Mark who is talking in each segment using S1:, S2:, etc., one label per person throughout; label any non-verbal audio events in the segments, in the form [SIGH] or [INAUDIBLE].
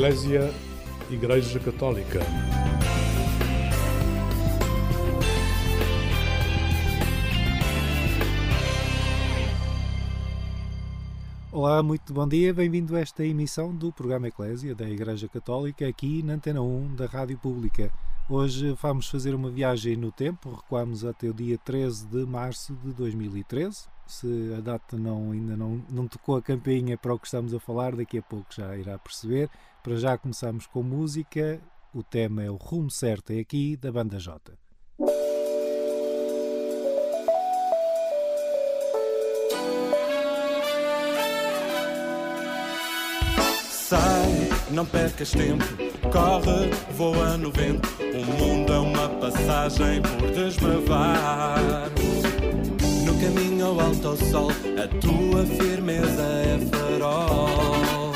S1: Eclésia Igreja Católica.
S2: Olá, muito bom dia, bem-vindo a esta emissão do programa Eclésia da Igreja Católica aqui na Antena 1 da Rádio Pública. Hoje vamos fazer uma viagem no tempo, recuamos até o dia 13 de março de 2013. Se a data não, ainda não, não tocou a campainha para o que estamos a falar, daqui a pouco já irá perceber. Para já começamos com música, o tema é o Rumo Certo, é aqui da Banda J.
S3: não percas tempo, corre, voa no vento. O mundo é uma passagem por desbravar. No caminho ao alto ao sol, a tua firmeza é farol.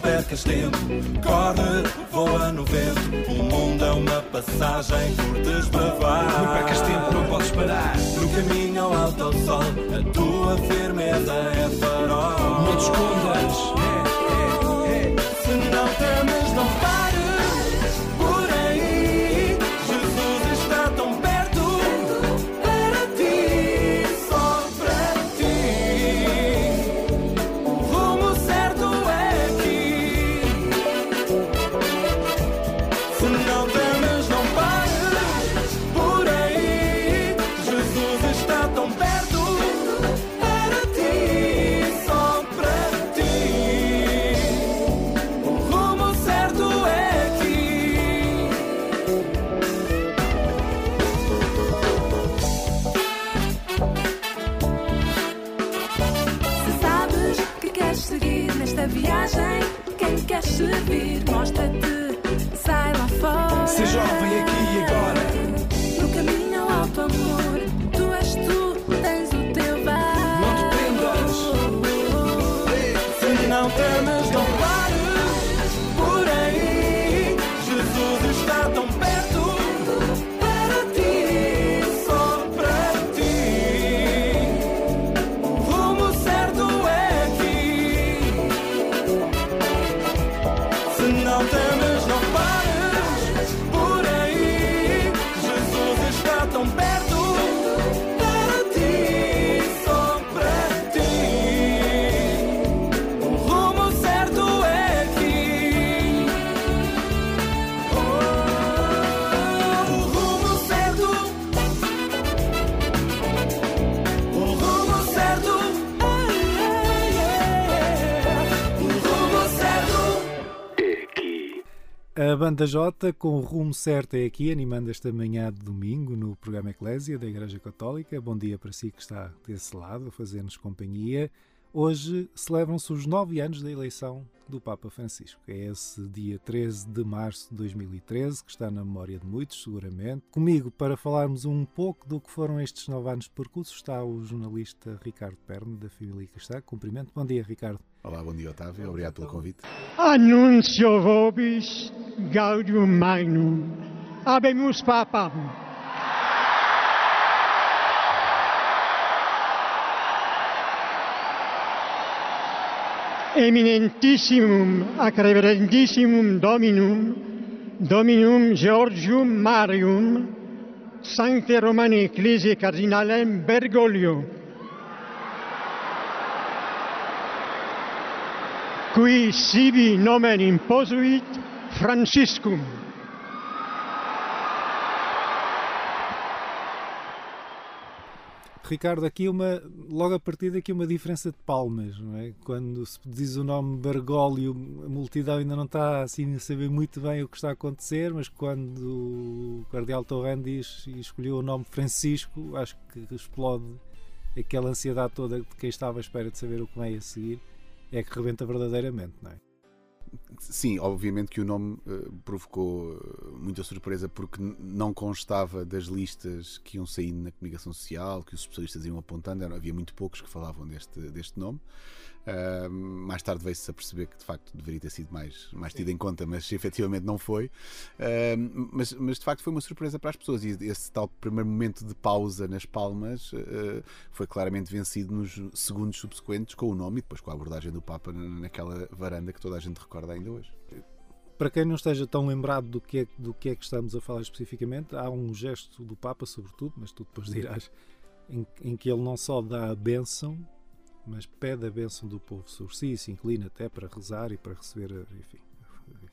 S3: Percas tempo, corre, voa no vento. O mundo é uma passagem por desbravar.
S4: Não percas tempo, não podes parar.
S3: No caminho ao alto ao sol, a tua firmeza é farol.
S4: Não te escondas. É, é, é.
S3: Se não temes, não pares
S2: A Banda J, com o rumo certo, é aqui, animando esta manhã de domingo no programa Eclésia da Igreja Católica. Bom dia para si que está desse lado, a fazer-nos companhia. Hoje celebram-se os nove anos da eleição do Papa Francisco. É esse dia 13 de março de 2013, que está na memória de muitos, seguramente. Comigo, para falarmos um pouco do que foram estes nove anos de percurso, está o jornalista Ricardo Perno, da família Cristã. Cumprimento. Bom dia, Ricardo.
S5: Olá, bom dia, Otávio. Obrigado pelo convite.
S6: Annuncio vobis gaudium magnum. Abemus papam. Eminentissimum ac reverendissimum Dominum, Dominum Georgium Marium, Sancte Romane Ecclesiae Cardinalem Bergoglio, qui sibi nomen imposuit Franciscum.
S2: Ricardo, aqui uma, logo a partir daqui uma diferença de palmas, não é? Quando se diz o nome Bergoglio, a multidão ainda não está assim a saber muito bem o que está a acontecer, mas quando o Cardeal Torrent diz e escolheu o nome Francisco, acho que explode aquela ansiedade toda de quem estava à espera de saber o que vem a seguir, é que rebenta verdadeiramente, não é?
S5: Sim, obviamente que o nome eh, provocou eh, muita surpresa porque não constava das listas que iam saindo na comunicação social, que os especialistas iam apontando, havia muito poucos que falavam deste, deste nome. Uh, mais tarde veio-se a perceber que de facto deveria ter sido mais, mais tido em conta, mas [LAUGHS] efetivamente não foi. Uh, mas, mas de facto foi uma surpresa para as pessoas e esse tal primeiro momento de pausa nas palmas uh, foi claramente vencido nos segundos subsequentes com o nome e depois com a abordagem do Papa naquela varanda que toda a gente recorda ainda hoje.
S2: Para quem não esteja tão lembrado do que, é, do que é que estamos a falar especificamente, há um gesto do Papa, sobretudo, mas tu depois dirás, em, em que ele não só dá a bênção, mas pede a bênção do povo sobre si, se inclina até para rezar e para receber, enfim,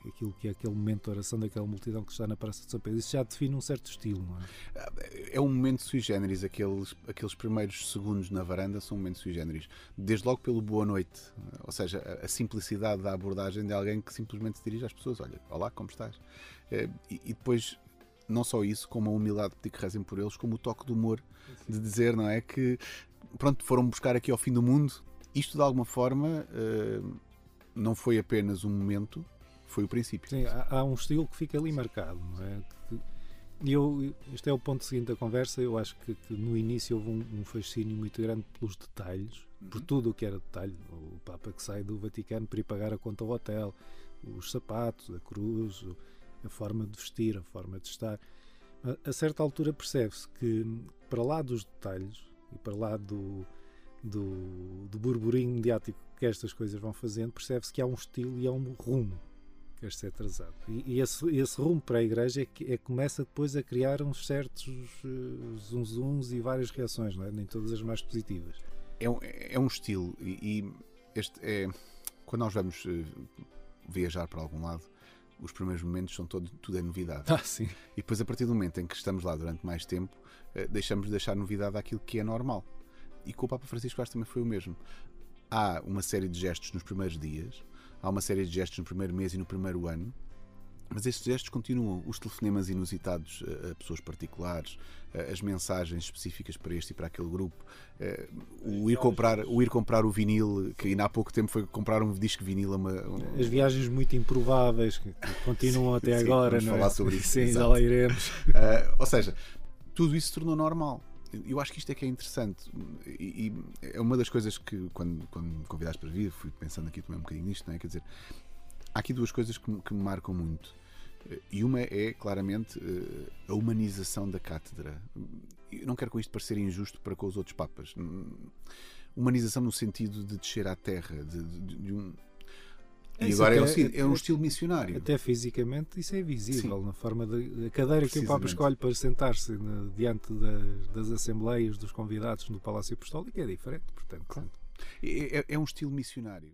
S2: aquilo que é aquele momento de oração daquela multidão que está na Praça de São Pedro. Isso já define um certo estilo, não
S5: é? É um momento sui generis, aqueles, aqueles primeiros segundos na varanda são um momento sui generis. Desde logo pelo boa noite, ou seja, a, a simplicidade da abordagem de alguém que simplesmente se dirige às pessoas: olha, olá, como estás? Eh, e, e depois não só isso, como a humildade de pedir que rezem por eles, como o toque de humor de dizer, não é? Que pronto, foram buscar aqui ao fim do mundo. Isto de alguma forma uh, não foi apenas um momento, foi o princípio.
S2: Sim, há, há um estilo que fica ali marcado, não é? E eu, este é o ponto seguinte da conversa. Eu acho que, que no início houve um, um, fascínio muito grande pelos detalhes, uhum. por tudo o que era detalhe. O Papa que sai do Vaticano para ir pagar a conta ao hotel, os sapatos, a cruz, a forma de vestir, a forma de estar. A, a certa altura percebe-se que, para lá dos detalhes, e para lá do, do, do burburinho mediático que estas coisas vão fazendo, percebe-se que há um estilo e há um rumo que este é trazado. E, e esse, esse, rumo para a igreja é que é, começa depois a criar uns certos uh, zunzuns e várias reações, é? nem todas as mais positivas.
S5: É um, é um estilo e, e este é quando nós vamos uh, viajar para algum lado os primeiros momentos são todo, tudo é novidade.
S2: Ah, sim.
S5: E depois, a partir do momento em que estamos lá durante mais tempo, eh, deixamos de deixar novidade àquilo que é normal. E com o Papa Francisco acho também foi o mesmo. Há uma série de gestos nos primeiros dias, há uma série de gestos no primeiro mês e no primeiro ano, mas estes gestos continuam. Os telefonemas inusitados a pessoas particulares, as mensagens específicas para este e para aquele grupo, eh, o ir comprar o, ir comprar o vinil, que ainda há pouco tempo foi comprar um disco vinil. Uma,
S2: As viagens muito improváveis que continuam até
S5: sim,
S2: agora.
S5: Vamos
S2: não
S5: falar
S2: é?
S5: sobre isso.
S2: Sim, já lá iremos.
S5: Uh, [LAUGHS] ou seja, tudo isso se tornou normal. Eu acho que isto é que é interessante e, e é uma das coisas que, quando, quando me convidaste para vir, fui pensando aqui também um bocadinho nisto, não é? Quer dizer, há aqui duas coisas que, que me marcam muito. E uma é, claramente, eh, a humanização da cátedra. Eu não quero com isto parecer injusto para com os outros papas. Humanização no sentido de descer à terra, de, de, de um. E agora é, um, é, um estilo missionário.
S2: Até fisicamente isso é visível Sim. na forma da cadeira que o Papa escolhe para sentar-se diante das, das, assembleias dos convidados no Palácio Apostólico é diferente, portanto.
S5: Claro. É, é, é um estilo missionário.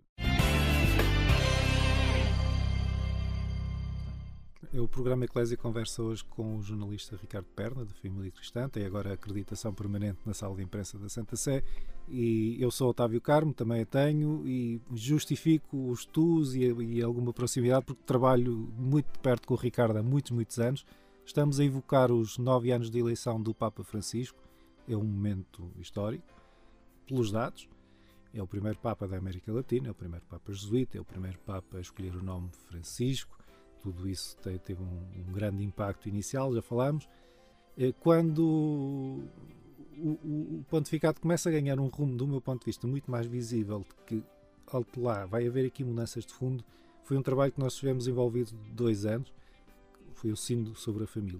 S2: O programa Eclésia conversa hoje com o jornalista Ricardo Perna, da Família Cristã, tem agora acreditação permanente na sala de imprensa da Santa Sé. E eu sou Otávio Carmo, também a tenho, e justifico os tus e, e alguma proximidade, porque trabalho muito de perto com o Ricardo há muitos, muitos anos. Estamos a evocar os nove anos de eleição do Papa Francisco, é um momento histórico, pelos dados. É o primeiro Papa da América Latina, é o primeiro Papa jesuíta, é o primeiro Papa a escolher o nome Francisco tudo isso teve um, um grande impacto inicial, já falámos. Eh, quando o, o, o, pontificado começa a ganhar um rumo, do meu ponto de vista, muito mais visível, de que alto lá vai haver aqui mudanças de fundo, foi um trabalho que nós tivemos envolvido dois anos, foi o Sínodo sobre a Família.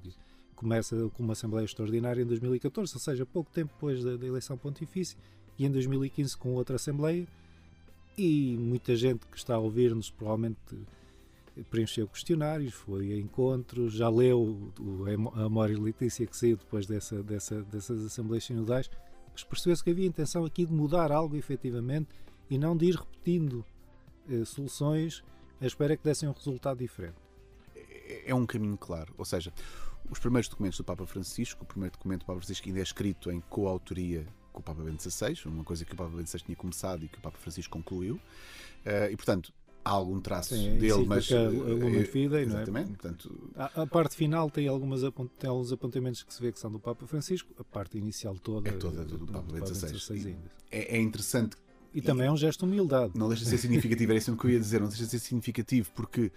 S2: Começa com uma Assembleia Extraordinária em 2014, ou seja, pouco tempo depois da, da eleição pontifícia, e em 2015 com outra Assembleia, e muita gente que está a ouvir-nos provavelmente preencheu questionários, foi a encontros, já leu a Amor e Letícia que saiu depois dessa, dessa, dessas Assembleias Sinodais, mas percebeu-se que havia intenção aqui de mudar algo efetivamente e não de ir repetindo eh, soluções à espera que dessem um resultado diferente.
S5: É, é um caminho claro, ou seja, os primeiros documentos do Papa Francisco, o primeiro documento do Papa Francisco ainda é escrito em coautoria com o Papa Bento XVI, uma coisa que o Papa Bento XVI tinha começado e que o Papa Francisco concluiu, uh, e portanto há algum traço Sim, dele, mas.
S2: A Lumen eh, Fidei,
S5: exatamente,
S2: não é?
S5: Portanto,
S2: a, a, parte final tem, algumas, tem alguns apontamentos que se vê que são do Papa Francisco, a parte inicial toda
S5: é toda do, do, do Papa Bento XVI. É, é interessante.
S2: E, e também é um gesto de humildade.
S5: Não deixa de ser significativo, era isso que eu ia dizer, não deixa de ser significativo, porque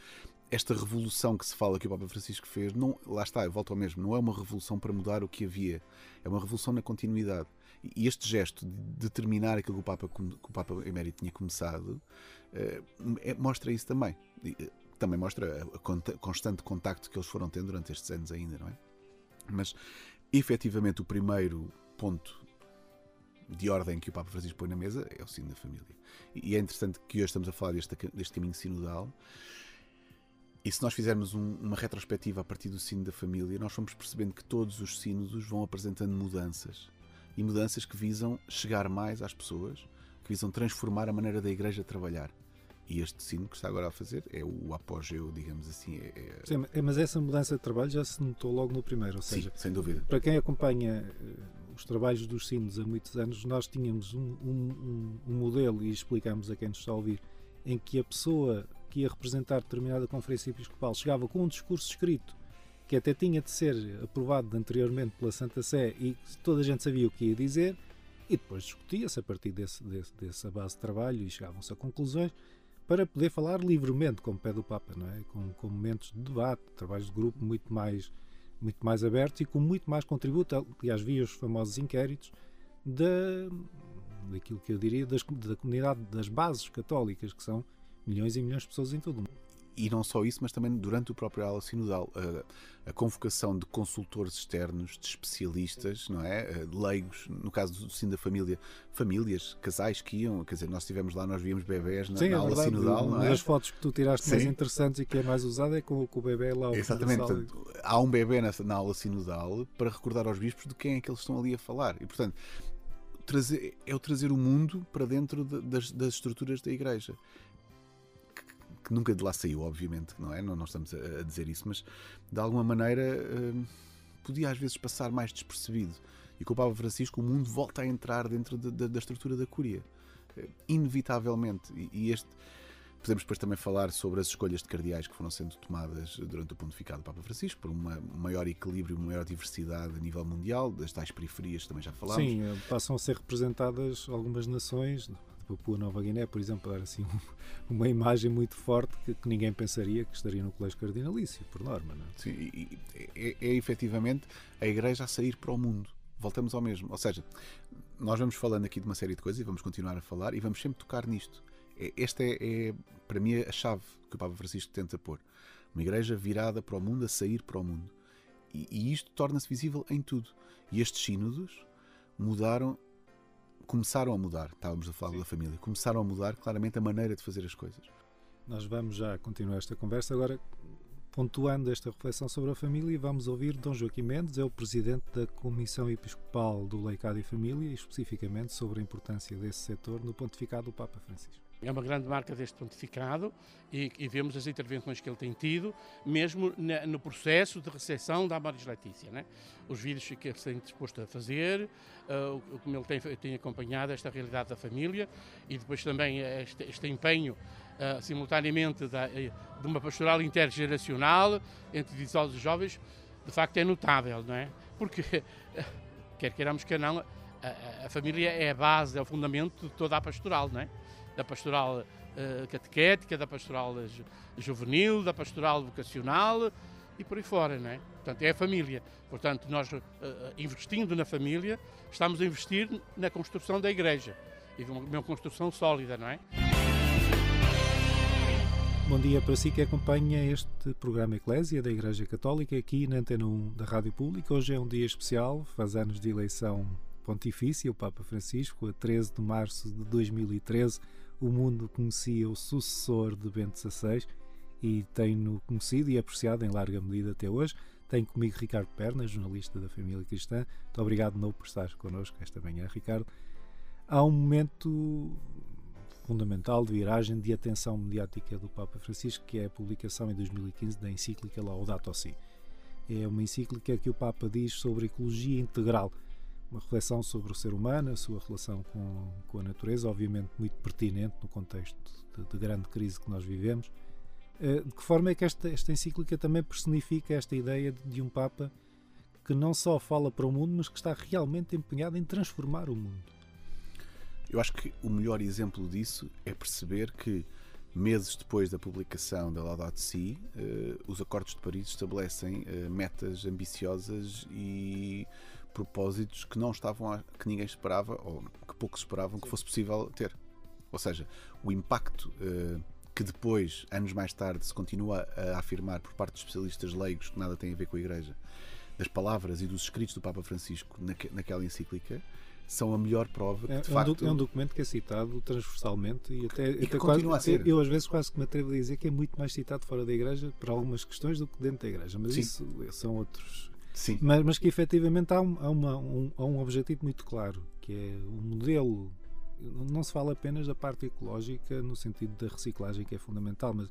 S5: esta revolução que se fala que o Papa Francisco fez, não, lá está, eu volto ao mesmo, não é uma revolução para mudar o que havia, é uma revolução na continuidade. E este gesto de determinar aquilo que o Papa, que o Papa Emérito tinha começado eh, é, mostra isso também. Eh, também mostra o constante contacto que eles foram tendo durante estes anos ainda, não é? Mas, efetivamente, o primeiro ponto de ordem que o Papa Francisco põe na mesa é o sino da família. E é interessante que hoje estamos a falar deste, deste caminho sinodal. E se nós fizermos um, uma retrospectiva a partir do sino da família, nós vamos percebendo que todos os sínodos vão apresentando mudanças. E mudanças que visam chegar mais às pessoas, que visam transformar a maneira da Igreja trabalhar. E este sino que está agora a fazer é o apogeu, digamos assim. É,
S2: é... Sim, mas essa mudança de trabalho já se notou logo no primeiro, ou seja,
S5: Sim, sem dúvida.
S2: Para quem acompanha eh, os trabalhos dos sinos há muitos anos, nós tínhamos um, um, um modelo, e explicamos a quem nos está a ouvir, em que a pessoa que ia representar determinada conferência episcopal chegava com um discurso escrito que até tinha de ser aprovado anteriormente pela Santa Sé e toda a gente sabia o que ia dizer, e depois discutia-se a partir desse, desse, dessa base de trabalho e chegavam-se a conclusões para poder falar livremente, como pede o Papa, não é? com, com momentos de debate, trabalhos de grupo muito mais, muito mais abertos e com muito mais contributo. Aliás, vi os famosos inquéritos da, daquilo que eu diria das, da comunidade das bases católicas, que são milhões e milhões de pessoas em todo o mundo
S5: e não só isso, mas também durante o próprio aula sinodal, a, a, convocação de consultores externos, de especialistas, não é? Leigos, no caso do Sino da Família, famílias, casais que iam, quer dizer, nós estivemos lá, nós víamos bebés na,
S2: Sim,
S5: na
S2: é
S5: aula
S2: verdade.
S5: sinodal,
S2: Uma
S5: não é?
S2: das fotos que tu tiraste mais interessantes e que é mais usada é com, com o bebê lá
S5: Exatamente, portanto, há um bebê nessa, na aula sinodal para recordar aos bispos de quem é que eles estão ali a falar. E, portanto, trazer, é o trazer o mundo para dentro de, das, das estruturas da Igreja que nunca de lá saiu, obviamente, não é? Não, não estamos a, a, dizer isso, mas de alguma maneira uh, podia às vezes passar mais despercebido. E com o Papa Francisco o mundo volta a entrar dentro de, de, da estrutura da Cúria. Uh, inevitavelmente. E, e, este. Podemos depois também falar sobre as escolhas de cardeais que foram sendo tomadas durante o pontificado do Papa Francisco, por um maior equilíbrio, uma maior diversidade a nível mundial, das tais periferias também já falámos.
S2: Sim, eh, passam a ser representadas algumas nações, Papua Nova Guiné, por exemplo, era assim [LAUGHS] uma imagem muito forte que, que, ninguém pensaria que estaria no colégio cardinalício, por norma. Não é?
S5: Sim, e, é, é efetivamente a Igreja a sair para o mundo. Voltamos ao mesmo. Ou seja, nós vamos falando aqui de uma série de coisas e vamos continuar a falar e vamos sempre tocar nisto. É, esta é, é, para mim, a chave que o Papa Francisco tenta pôr. Uma igreja virada para o mundo, a sair para o mundo. E, e isto torna-se visível em tudo. E estes sínodos mudaram começaram a mudar, estávamos a falar Sim. da família, começaram a mudar claramente a maneira de fazer as coisas.
S2: Nós vamos já continuar esta conversa agora pontuando esta reflexão sobre a família e vamos ouvir Dom Joaquim Mendes, é o presidente da Comissão Episcopal do Leicado e Família, e especificamente sobre a importância desse setor no pontificado do Papa Francisco.
S7: É uma grande marca deste pontificado e, e vemos as intervenções que ele tem tido, mesmo na, no processo de recepção da Amoris Letícia. Né? Os vídeos que ele tem disposto a fazer, uh, como ele tem, tem, acompanhado esta realidade da família e depois também este, este empenho uh, simultaneamente da, de uma pastoral intergeracional entre idosos e jovens, de facto é notável, não é? Porque, [LAUGHS] quer queiramos que não, a, a família é a base, é o fundamento de toda a pastoral, não é? Da pastoral uh, catequética, da pastoral juvenil, da pastoral vocacional e por aí fora, não é? Portanto, é a família. Portanto, nós uh, investindo na família, estamos a investir na construção da igreja e de uma, uma construção sólida, não é?
S2: Bom dia para si que acompanha este programa Eclésia da Igreja Católica aqui na Antena 1 da Rádio Pública. Hoje é um dia especial, faz anos de eleição pontifícia, o Papa Francisco, a 13 de março de 2013 o mundo conhecia o sucessor de Bento XVI e tem-no conhecido e apreciado em larga medida até hoje. Tenho comigo Ricardo Perna, jornalista da Família Cristã. Muito obrigado novo por estar connosco esta manhã, Ricardo. Há um momento fundamental de viragem de atenção mediática do Papa Francisco, que é a publicação em 2015 da encíclica Laudato Si. É uma encíclica que o Papa diz sobre ecologia integral, uma reflexão sobre o ser humano, a sua relação com, com a natureza, obviamente muito pertinente no contexto de, de grande crise que nós vivemos. Uh, de que forma é que esta, esta encíclica também personifica esta ideia de, de um Papa que não só fala para o mundo, mas que está realmente empenhado em transformar o mundo?
S5: Eu acho que o melhor exemplo disso é perceber que meses depois da publicação da Laudato Si, uh, os Acordos de Paris estabelecem uh, metas ambiciosas e propósitos que não estavam a, que ninguém esperava ou que poucos esperavam que fosse possível ter. Ou seja, o impacto uh, que depois, anos mais tarde, se continua a afirmar por parte de especialistas leigos que nada tem a ver com a Igreja, das palavras e dos escritos do Papa Francisco naque, naquela encíclica, são a melhor prova que,
S2: é,
S5: de
S2: é
S5: facto...
S2: Um, é um documento que é citado transversalmente e até,
S5: e
S2: até quase,
S5: a ser.
S2: Eu às vezes quase que me atrevo a dizer que é muito mais citado fora da Igreja para algumas questões do que dentro da Igreja, mas
S5: Sim.
S2: isso são outros...
S5: Sim.
S2: Mas, mas que efetivamente há, um, há, uma, um, há um objetivo muito claro, que é o modelo não se fala apenas da parte ecológica no sentido da reciclagem que é fundamental, mas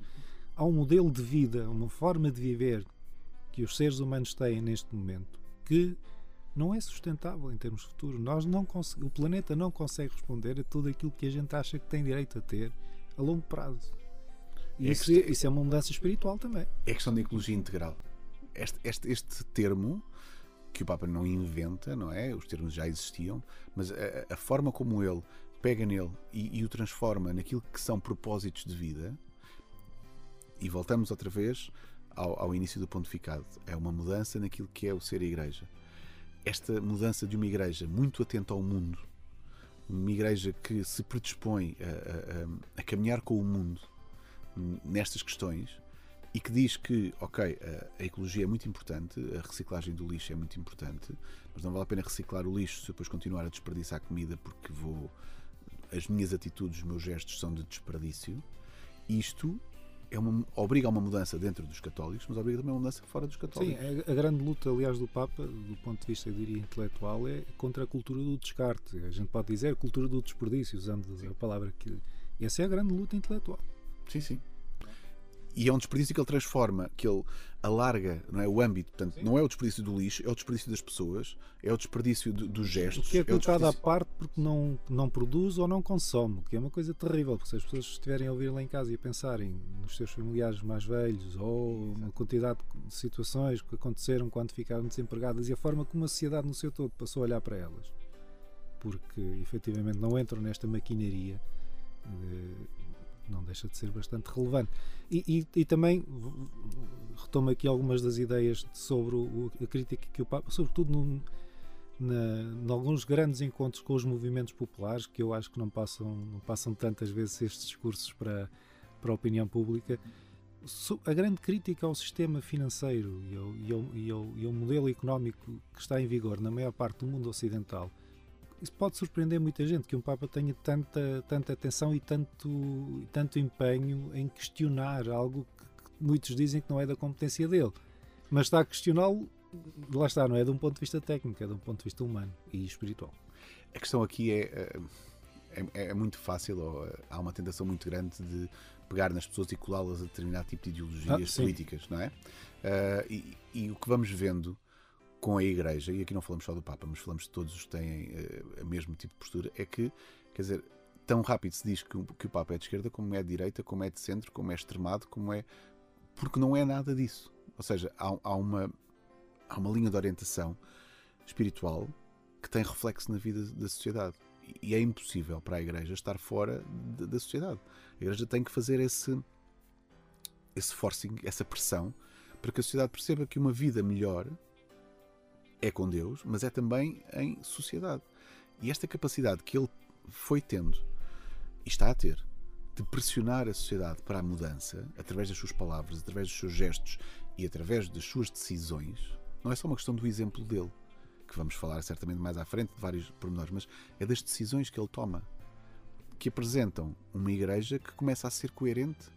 S2: há um modelo de vida, uma forma de viver que os seres humanos têm neste momento que não é sustentável em termos futuros. Nós não o planeta não consegue responder a tudo aquilo que a gente acha que tem direito a ter a longo prazo. E
S5: É
S2: isso, é, isso é uma mudança espiritual também.
S5: É questão de ecologia integral. Este, este, este termo, que o Papa não inventa, não é? Os termos já existiam, mas a, a forma como ele pega nele e, e o transforma naquilo que são propósitos de vida, e voltamos outra vez ao, ao início do pontificado, é uma mudança naquilo que é o ser a Igreja. Esta mudança de uma Igreja muito atenta ao mundo, uma Igreja que se predispõe a, a- a- a caminhar com o mundo nestas questões e que diz que, ok, a, a ecologia é muito importante, a reciclagem do lixo é muito importante, mas não vale a pena reciclar o lixo se eu depois continuar a desperdiçar comida porque vou. As minhas atitudes, os meus gestos são de desperdício. Isto é uma, obriga a uma mudança dentro dos católicos, mas obriga também a uma mudança fora dos
S2: Sim,
S5: católicos.
S2: a, a grande luta, aliás, do Papa, do ponto de vista, eu diria, intelectual, é contra a cultura do descarte. A gente pode dizer cultura do desperdício, usando a palavra que. Essa é a grande luta intelectual.
S5: Sim, sim. E é um desperdício que ele transforma, que ele alarga não é, o âmbito. Portanto, não é o desperdício do lixo, é o desperdício das pessoas, é o desperdício do- dos
S2: O
S5: gestos.
S2: que é
S5: o
S2: colocado à
S5: desperdício-
S2: parte porque não, não produz ou não consome, que é uma coisa terrível, porque se as pessoas estiverem a ouvir lá em casa e a pensarem nos seus familiares mais velhos ou uma quantidade de situações que aconteceram quando ficaram desempregadas e a forma como a sociedade no seu todo passou a olhar para elas, porque efetivamente não entram nesta maquinaria, não deixa de ser bastante relevante. E, e- e também retomo aqui algumas das ideias sobre o- a crítica que o Papa, sobretudo num, na, em alguns grandes encontros com os movimentos populares, que eu acho que não passam, não passam tantas vezes estes discursos para, para a opinião pública, a grande crítica ao sistema financeiro e ao, e, ao, e, ao, e ao modelo económico que está em vigor na maior parte do mundo ocidental. Isso pode surpreender muita gente que um Papa tenha tanta, tanta atenção e tanto, tanto empenho em questionar algo que, muitos dizem que não é da competência dele. Mas está a questioná-lo, lá está, não é de um ponto de vista técnico, é de um ponto de vista humano e espiritual.
S5: A questão aqui é, eh, é, é muito fácil, ou eh, há uma tentação muito grande de pegar nas pessoas e colá-las a determinado tipo de ideologias
S2: Ah,
S5: políticas, não é? Eh, e, e o que vamos vendo com a Igreja, e aqui não falamos só do Papa, mas falamos de todos os que têm eh, o mesmo tipo de postura, é que, quer dizer, tão rápido se diz que, que o Papa é de esquerda, como é de direita, como é de centro, como é extremado, como é. Porque não é nada disso. Ou seja, há, há uma, há uma linha de orientação espiritual que tem reflexo na vida da sociedade. E é impossível para a Igreja estar fora de- da sociedade. A Igreja tem que fazer esse, esse forcing, essa pressão, para que a sociedade perceba que uma vida melhor é com Deus, mas é também em sociedade. E esta capacidade que ele foi tendo e está a ter de pressionar a sociedade para a mudança através das suas palavras, através dos seus gestos e através das suas decisões, não é só uma questão do exemplo dele, que vamos falar certamente mais à frente de vários pormenores, mas é das decisões que ele toma, que apresentam uma igreja que começa a ser coerente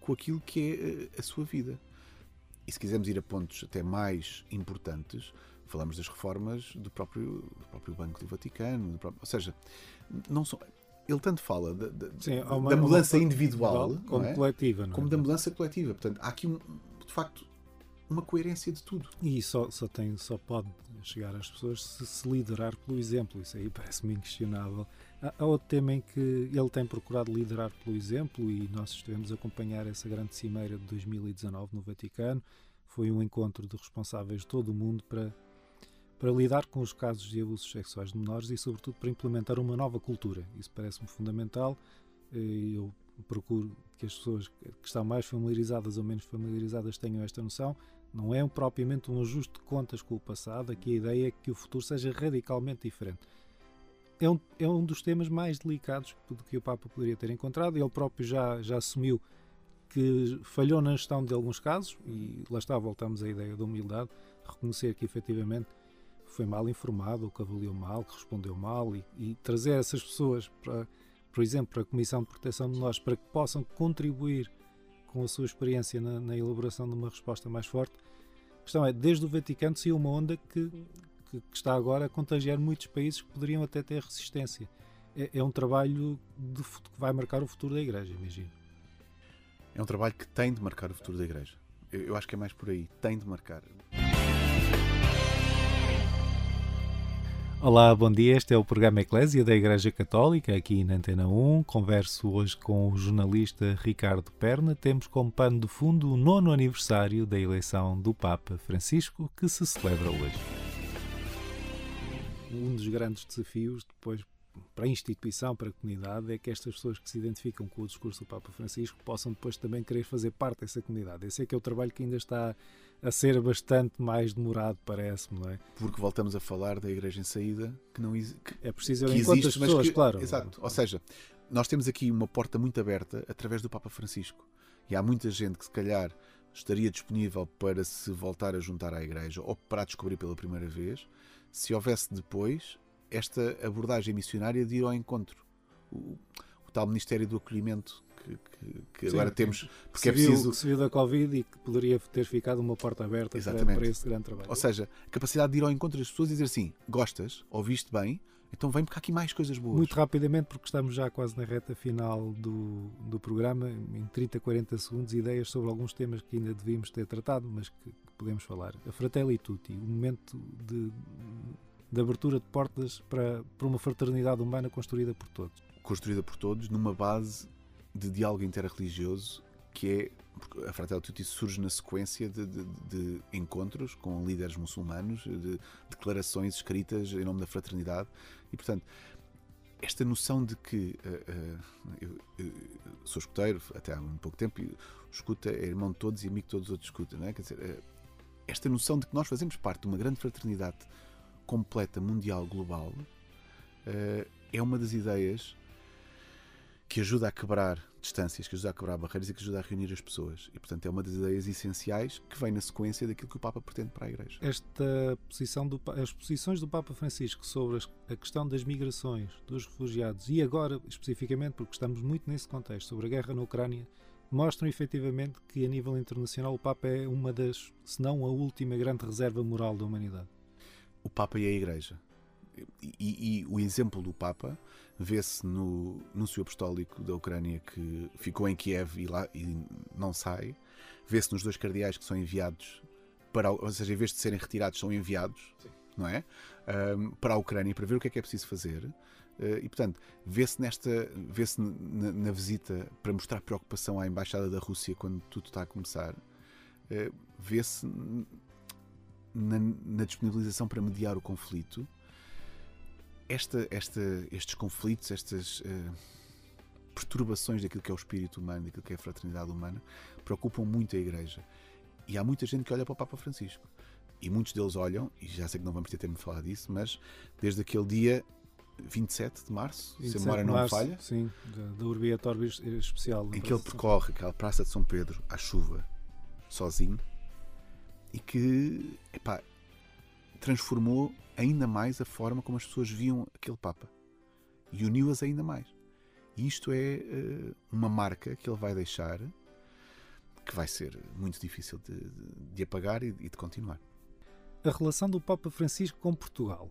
S5: com aquilo que é eh, a sua vida. E se quisermos ir a pontos até mais importantes, falamos das reformas do próprio, do próprio Banco do Vaticano, do próprio- ou seja, não são, ele tanto fala da, da-
S2: Sim, uma-
S5: da mudança
S2: uma-
S5: individual,
S2: como
S5: não é?
S2: coletiva, não é?
S5: como da mudança coletiva. Portanto, há aqui, um, de facto, uma coerência de tudo.
S2: E só, só, tem, só pode chegar às pessoas se se liderar pelo exemplo. Isso aí parece-me inquestionável. Há, há outro tema em que ele tem procurado liderar pelo exemplo e nós estivemos a acompanhar essa grande cimeira de 2019 no Vaticano. Foi um encontro de responsáveis de todo o mundo para, para lidar com os casos de abusos sexuais de menores e, sobretudo, para implementar uma nova cultura. Isso parece-me fundamental. Eh, Eu procuro que as pessoas que estão mais familiarizadas ou menos familiarizadas tenham esta noção Não é propriamente um ajuste de contas com o passado, aqui a ideia é que o futuro seja radicalmente diferente. É um, é um dos temas mais delicados do que o Papa poderia ter encontrado. Ele próprio já, já assumiu que falhou na gestão de alguns casos, e lá está, voltamos à ideia da humildade, reconhecer que efetivamente foi mal informado, ou que avaliou mal, que respondeu mal, e, e trazer essas pessoas, para, por exemplo, para a Comissão de Proteção de Nós, para que possam contribuir com a sua experiência na, na elaboração de uma resposta mais forte. A questão é, desde o Vaticano saiu uma onda que, que, que, está agora a contagiar muitos países que poderiam até ter resistência. É, é um trabalho de, que vai marcar o futuro da Igreja, imagino.
S5: É um trabalho que tem de marcar o futuro da Igreja. Eu, eu acho que é mais por aí. Tem de marcar.
S2: Olá, bom dia. Este é o programa Eclésia da Igreja Católica, aqui na Antena 1. Converso hoje com o jornalista Ricardo Perna. Temos como pano de fundo o nono aniversário da eleição do Papa Francisco, que se celebra hoje. Um dos grandes desafios, depois para a instituição, para a comunidade, é que estas pessoas que se identificam com o discurso do Papa Francisco possam depois também querer fazer parte dessa comunidade. Esse é que é o trabalho que ainda está a ser bastante mais demorado, parece-me, não é?
S5: Porque voltamos a falar da Igreja em saída, que não existe.
S2: É preciso ir enquanto as pessoas,
S5: que,
S2: claro.
S5: Exato. Ou seja, nós temos aqui uma porta muito aberta através do Papa Francisco. E há muita gente que se calhar estaria disponível para se voltar a juntar à Igreja ou para a descobrir pela primeira vez, se houvesse depois esta abordagem missionária de ir ao encontro. O, o tal Ministério do Acolhimento que, que, que Sim, agora temos, porque é preciso.
S2: Se viu da Covid e que poderia ter ficado uma porta aberta para, para, esse grande trabalho.
S5: Ou seja, a capacidade de ir ao encontro das pessoas e dizer assim: gostas, ouviste bem, então vem porque há aqui mais coisas boas.
S2: Muito rapidamente, porque estamos já quase na reta final do, do programa, em 30, 40 segundos, ideias sobre alguns temas que ainda devíamos ter tratado, mas que, que podemos falar. A Fratelli Tutti, o momento de de abertura de portas para, para uma fraternidade humana construída por todos.
S5: Construída por todos numa base de diálogo interreligioso que é porque a Fratelli Tutti surge na sequência de, de, de, encontros com líderes muçulmanos, de declarações escritas em nome da fraternidade e, portanto, esta noção de que uh, uh, eu, eu, sou escuteiro até há um pouco tempo, e escuta é irmão de todos e amigo de todos os outros escuta, não é? Quer dizer, uh, esta noção de que nós fazemos parte de uma grande fraternidade completa, mundial, global, uh, é uma das ideias que ajuda a quebrar distâncias, que ajuda a quebrar barreiras e que ajuda a reunir as pessoas. E, portanto, é uma das ideias essenciais que vem na sequência daquilo que o Papa pretende para a Igreja.
S2: Esta posição do, as posições do Papa Francisco sobre a questão das migrações, dos refugiados e agora, especificamente, porque estamos muito nesse contexto, sobre a guerra na Ucrânia, mostram efetivamente que, a nível internacional, o Papa é uma das, se não a última grande reserva moral da humanidade
S5: o Papa e a Igreja. E, e, e o exemplo do Papa vê-se no Núncio Apostólico da Ucrânia que ficou em Kiev e, lá, e não sai, vê-se nos dois cardeais que são enviados para, ou seja, em vez de serem retirados, são enviados, Sim. não é? Um, para a Ucrânia para ver o que é que é preciso fazer. Uh, e portanto, vê-se nesta, vê-se na, na, visita para mostrar preocupação à embaixada da Rússia quando tudo está a começar, uh, vê-se na, na, disponibilização para mediar o conflito, esta, esta, estes conflitos, estas uh, perturbações daquilo que é o espírito humano, daquilo que é a fraternidade humana, preocupam muito a Igreja. E há muita gente que olha para o Papa Francisco. E muitos deles olham, e já sei que não vamos ter tempo de falar disso, mas desde aquele dia 27 de março, 27 se a memória não março, falha.
S2: Sim, da, Urbi et Orbis especial.
S5: Em que ele percorre aquela Praça de São Pedro à chuva, sozinho, e que epá, transformou ainda mais a forma como as pessoas viam aquele Papa e uniu-as ainda mais. E isto é uh, uma marca que ele vai deixar que vai ser muito difícil de, de apagar e, de continuar.
S2: A relação do Papa Francisco com Portugal.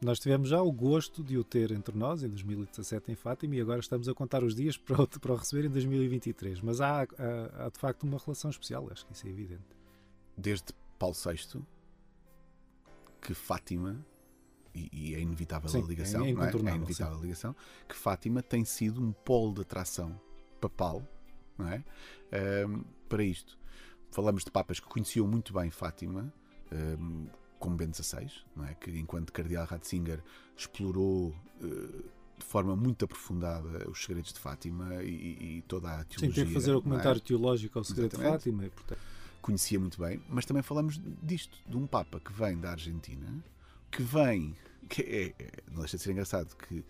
S2: Nós tivemos já o gosto de o ter entre nós em 2017 em Fátima e agora estamos a contar os dias para o, para o receber em 2023. Mas há, há, há de facto uma relação especial, acho que isso é evidente
S5: desde Paulo VI que Fátima e, e é inevitável
S2: sim,
S5: a ligação,
S2: é,
S5: é? é inevitável a ligação, que Fátima tem sido um polo de atração papal, não é? Um, para isto. Falamos de papas que conheciam muito bem Fátima, um, como Bento XVI, não é? Que enquanto cardeal Ratzinger explorou uh, de forma muito aprofundada os segredos de Fátima e, e toda a teologia.
S2: Sim, tem que fazer o comentário é? teológico ao segredo Exatamente. de Fátima e, portanto
S5: conhecia muito bem, mas também falamos disto, de um Papa que vem da Argentina, que vem, que é, é, não deixa de ser engraçado, que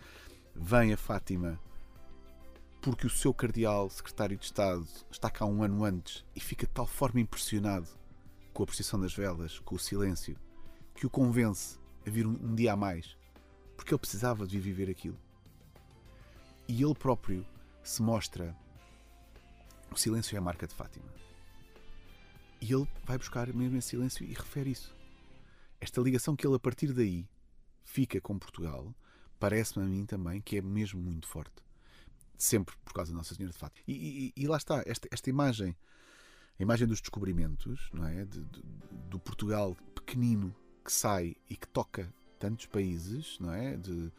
S5: vem a Fátima porque o seu cardeal, secretário de Estado, está cá um ano antes e fica de tal forma impressionado com a procissão das velas, com o silêncio, que o convence a vir um, um dia a mais, porque ele precisava de viver aquilo. E ele próprio se mostra. O silêncio é a marca de Fátima. E ele vai buscar mesmo esse silêncio e refere isso. Esta ligação que ele, a partir daí, fica com Portugal, parece-me a mim também que é mesmo muito forte. Sempre por causa da Nossa Senhora de Fátima. E, e, e lá está, esta, esta imagem, a imagem dos descobrimentos, não é? De, de, do Portugal pequenino que sai e que toca tantos países, não é? De,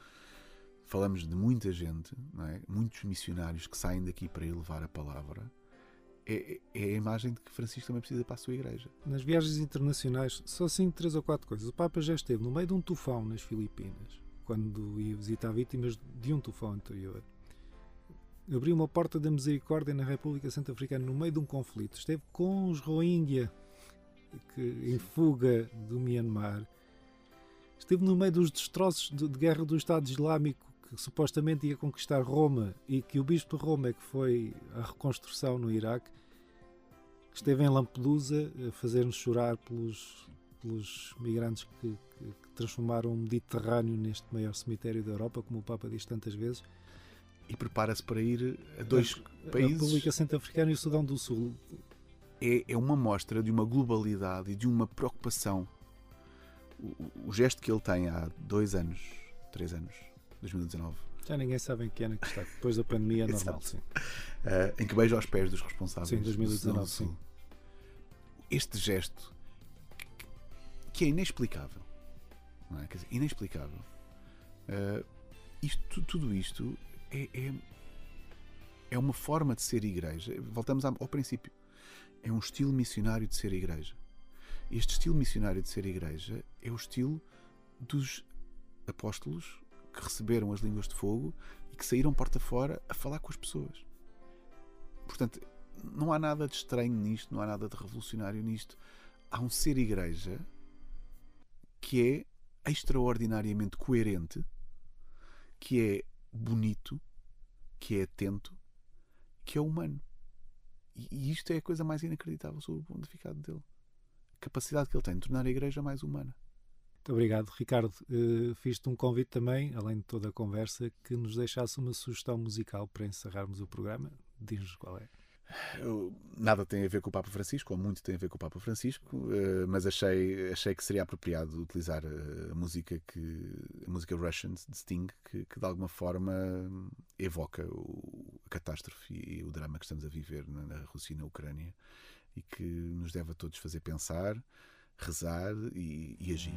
S5: falamos de muita gente, não é? muitos missionários que saem daqui para ir levar a palavra. É, é, a imagem de que Francisco também precisa para a sua igreja.
S2: Nas viagens internacionais, só assim três ou quatro coisas. O Papa já esteve no meio de um tufão nas Filipinas, quando ia visitar vítimas de um tufão anterior. Abriu uma porta da misericórdia na República Centro-Africana no meio de um conflito. Esteve com os Rohingya, que, em fuga do Myanmar. Esteve no meio dos destroços de, de guerra do Estado Islâmico que supostamente ia conquistar Roma e que o bispo de Roma é que foi a reconstrução no Iraque, esteve em Lampedusa a fazer-nos chorar pelos, pelos migrantes que, que, que, transformaram o Mediterrâneo neste maior cemitério da Europa, como o Papa diz tantas vezes.
S5: E prepara-se para ir a dois
S2: a,
S5: países.
S2: A República Centro-Africana e o Sudão do Sul.
S5: É, é uma mostra de uma globalidade e de uma preocupação. O, o gesto que ele tem há dois anos, três anos, 2019.
S2: Já ninguém sabe em que ano que está. Depois da pandemia é [LAUGHS] normal, sim.
S5: Uh, em que beija aos pés dos responsáveis.
S2: Sim, 2019, sim.
S5: Este gesto que é inexplicável. Não é? Quer dizer, inexplicável. Uh, isto, tudo isto é, é, é, uma forma de ser igreja. Voltamos ao princípio. É um estilo missionário de ser igreja. Este estilo missionário de ser igreja é o estilo dos apóstolos que receberam as línguas de fogo e que saíram porta fora a falar com as pessoas. Portanto, não há nada de estranho nisto, não há nada de revolucionário nisto. Há um ser igreja que é extraordinariamente coerente, que é bonito, que é atento, que é humano. E isto é a coisa mais inacreditável sobre o pontificado dele. A capacidade que ele tem de tornar a igreja mais humana.
S2: Muito obrigado, Ricardo. Uh, Fiz-te um convite também, além de toda a conversa, que nos deixasse uma sugestão musical para encerrarmos o programa. Diz-nos qual é.
S5: Nada tem a ver com o Papa Francisco, ou muito tem a ver com o Papa Francisco, uh, mas achei, achei que seria apropriado utilizar a, a música que a música Russian de Sting, que, que de alguma forma evoca o, a catástrofe e o drama que estamos a viver na, na Rússia e na Ucrânia e que nos deve a todos fazer pensar rezar e, e agir.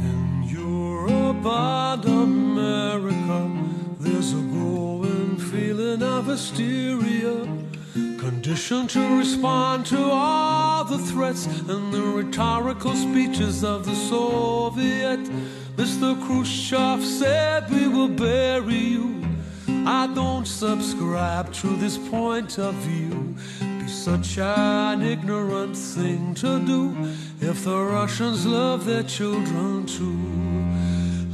S8: In Europe and America, there's a growing feeling of hysteria. Conditioned to respond to all the threats and the rhetorical speeches of the Soviet. Mr. Khrushchev said, We will bury you. I don't subscribe to this point of view such an ignorant thing to do if the Russians love their children too.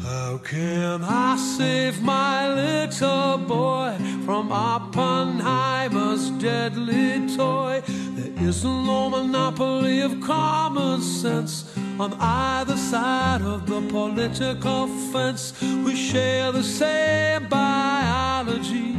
S8: How can I save my little boy from Oppenheimer's deadly toy? There is no monopoly of common sense on either side of the political fence. We share the same biology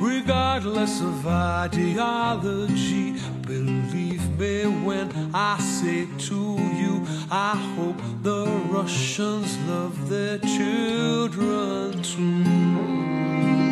S8: regardless of ideology. Believe me when I say to you, I hope the Russians love their children too.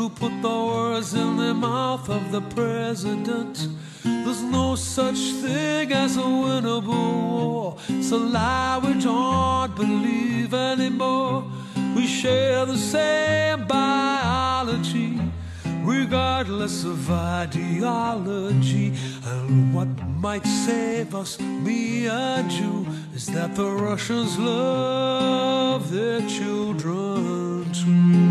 S8: To put the words in the mouth of the president. There's no such thing as a winnable war. It's a lie we don't believe anymore. We share the same biology, regardless of ideology. And what might save us, me and you, is that the Russians love their children too.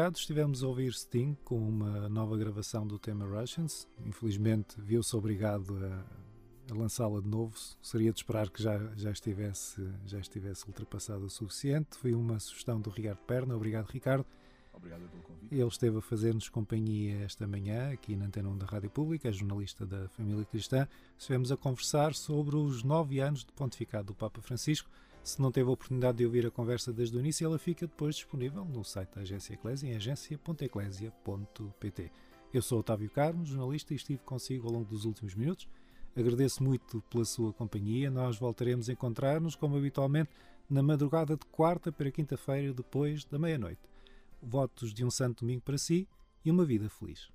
S2: Obrigado. Estivemos a ouvir Sting com uma nova gravação do tema Russians. Infelizmente, viu-se obrigado a, a lançá-la de novo. Seria de esperar que já, já, estivesse, já estivesse ultrapassado o suficiente. Foi uma sugestão do Ricardo Perna. Obrigado, Ricardo.
S5: Obrigado pelo convite.
S2: Ele esteve a fazer-nos companhia esta manhã aqui na Antena 1 da Rádio Pública, é jornalista da família cristã. Estivemos a conversar sobre os nove anos de pontificado do Papa Francisco. Se não teve a oportunidade de ouvir a conversa desde o início, ela fica depois disponível no site da Agência Eclésia em agência.eclésia.pt. Eu sou Otávio Carmo, jornalista, e estive consigo ao longo dos últimos minutos. Agradeço muito pela sua companhia. Nós voltaremos a encontrar-nos, como habitualmente, na madrugada de quarta para quinta-feira, depois da meia-noite. Votos de um santo domingo para si e uma vida feliz.